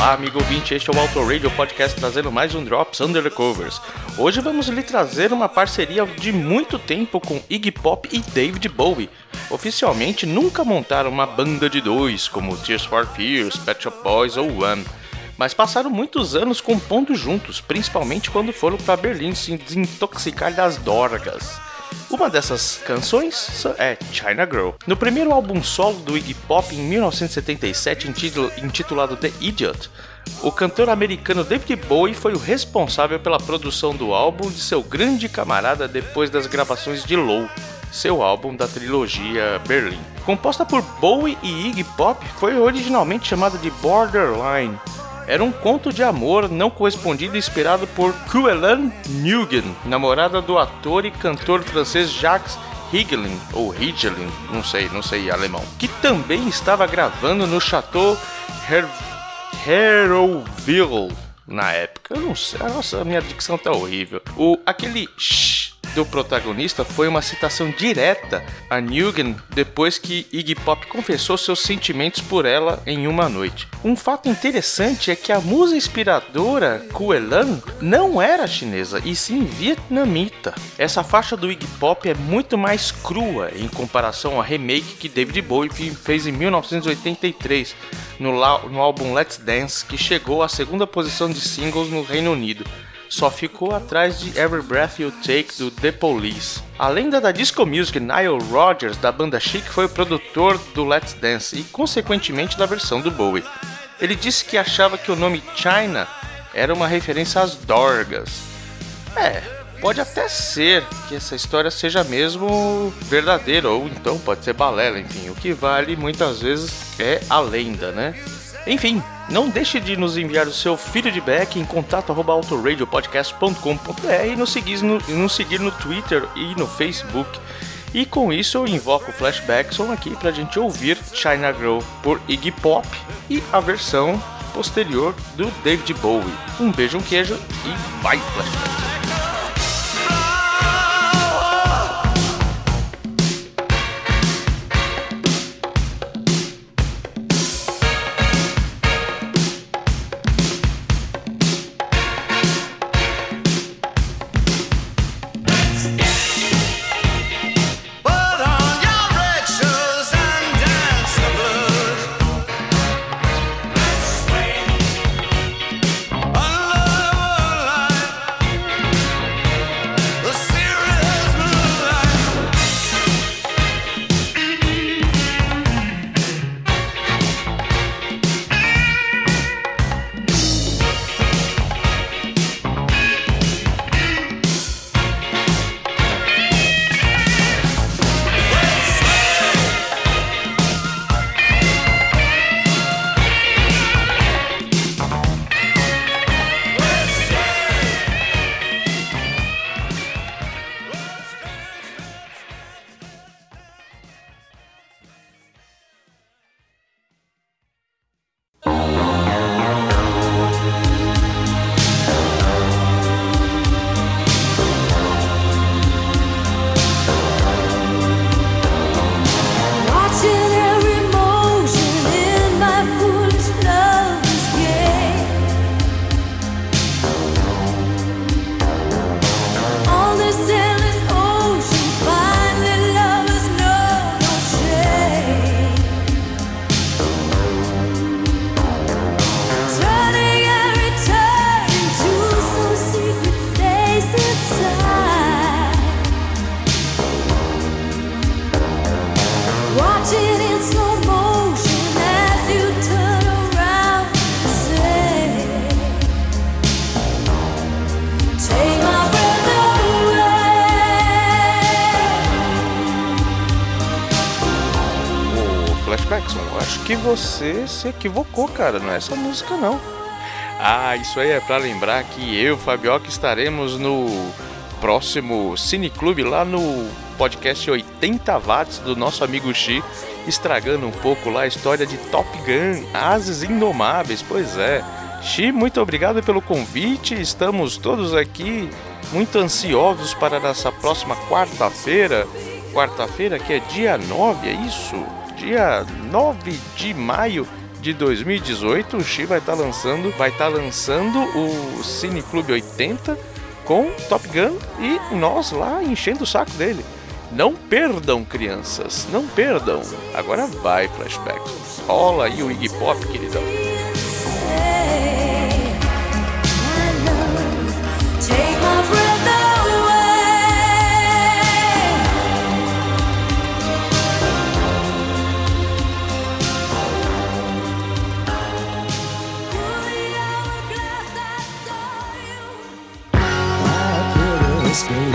Olá, amigo ouvinte, este é o Auto Radio Podcast trazendo mais um Drops Under the Covers. Hoje vamos lhe trazer uma parceria de muito tempo com Iggy Pop e David Bowie. Oficialmente nunca montaram uma banda de dois, como Tears for Fears, Pet Shop Boys ou One, mas passaram muitos anos compondo juntos, principalmente quando foram para Berlim se desintoxicar das dorgas. Uma dessas canções é China Girl. No primeiro álbum solo do Iggy Pop em 1977, intitulado The Idiot, o cantor americano David Bowie foi o responsável pela produção do álbum de seu grande camarada depois das gravações de Low, seu álbum da trilogia Berlim. Composta por Bowie e Iggy Pop, foi originalmente chamada de Borderline era um conto de amor não correspondido inspirado por Cruelane Nguyen, namorada do ator e cantor francês Jacques Higelin, ou Higelin, não sei, não sei alemão, que também estava gravando no Chateau Her na época. Eu não sei, nossa, minha dicção tá horrível. O, aquele do protagonista foi uma citação direta a Nugent depois que Iggy Pop confessou seus sentimentos por ela em uma noite. Um fato interessante é que a musa inspiradora Kuelan não era chinesa e sim vietnamita. Essa faixa do Iggy Pop é muito mais crua em comparação ao remake que David Bowie fez em 1983 no, no álbum Let's Dance, que chegou à segunda posição de singles no Reino Unido só ficou atrás de Every Breath You Take do The Police. A lenda da disco music Nile Rodgers da banda Chic foi o produtor do Let's Dance e, consequentemente, da versão do Bowie. Ele disse que achava que o nome China era uma referência às Dorgas. É, pode até ser que essa história seja mesmo verdadeira, ou então pode ser balela, enfim. O que vale muitas vezes é a lenda, né? Enfim, não deixe de nos enviar o seu feedback em contato@autoradiopodcast.com.br e nos seguir no, nos seguir no Twitter e no Facebook. E com isso eu invoco o Flashbackson aqui pra gente ouvir China Girl por Iggy Pop e a versão posterior do David Bowie. Um beijo, um queijo e vai Flashback! Que você se equivocou, cara. Não é essa música, não. Ah, isso aí é para lembrar que eu, Fabioca, estaremos no próximo Cineclube lá no podcast 80 watts do nosso amigo Xi, estragando um pouco lá a história de Top Gun, Ases Indomáveis. Pois é. Xi, muito obrigado pelo convite. Estamos todos aqui muito ansiosos para nossa próxima quarta-feira. Quarta-feira que é dia 9, é isso? Dia 9 de maio de 2018, o Xi vai estar tá lançando, vai estar tá lançando o Cine Clube 80 com Top Gun e nós lá enchendo o saco dele. Não perdam, crianças, não perdam. Agora vai, flashback. Rola aí o Iggy Pop, queridão. stay.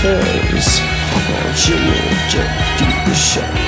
turns. I'll show you just deep shot.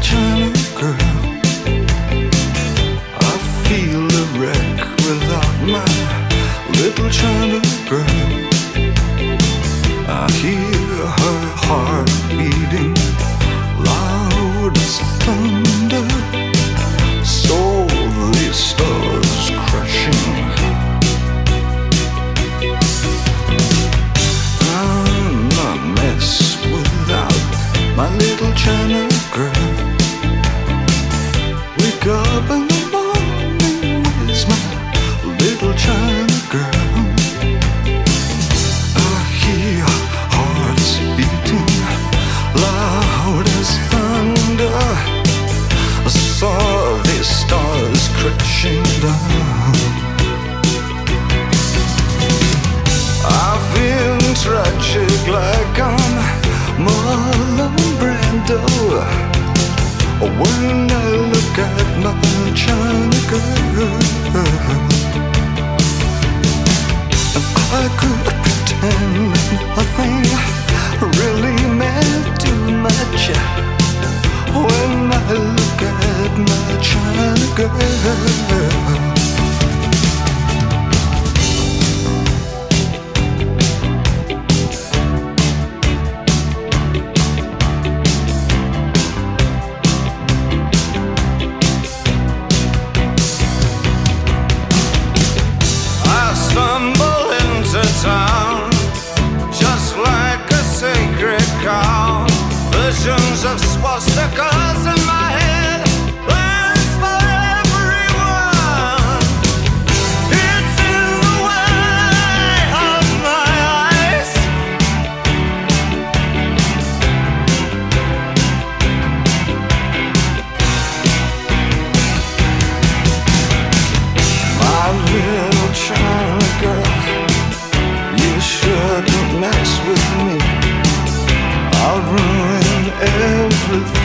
With my China girl. I feel tragic like I'm Marlon Brando when I look at my China girl. I could pretend really meant too much when I look at my China girl.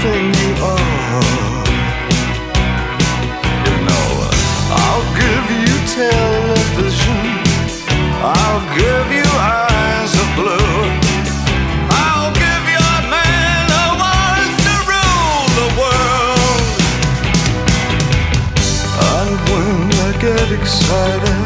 Everything you are. You know, I'll give you television. I'll give you eyes of blue. I'll give you a man who wants to rule the world. And when I get excited,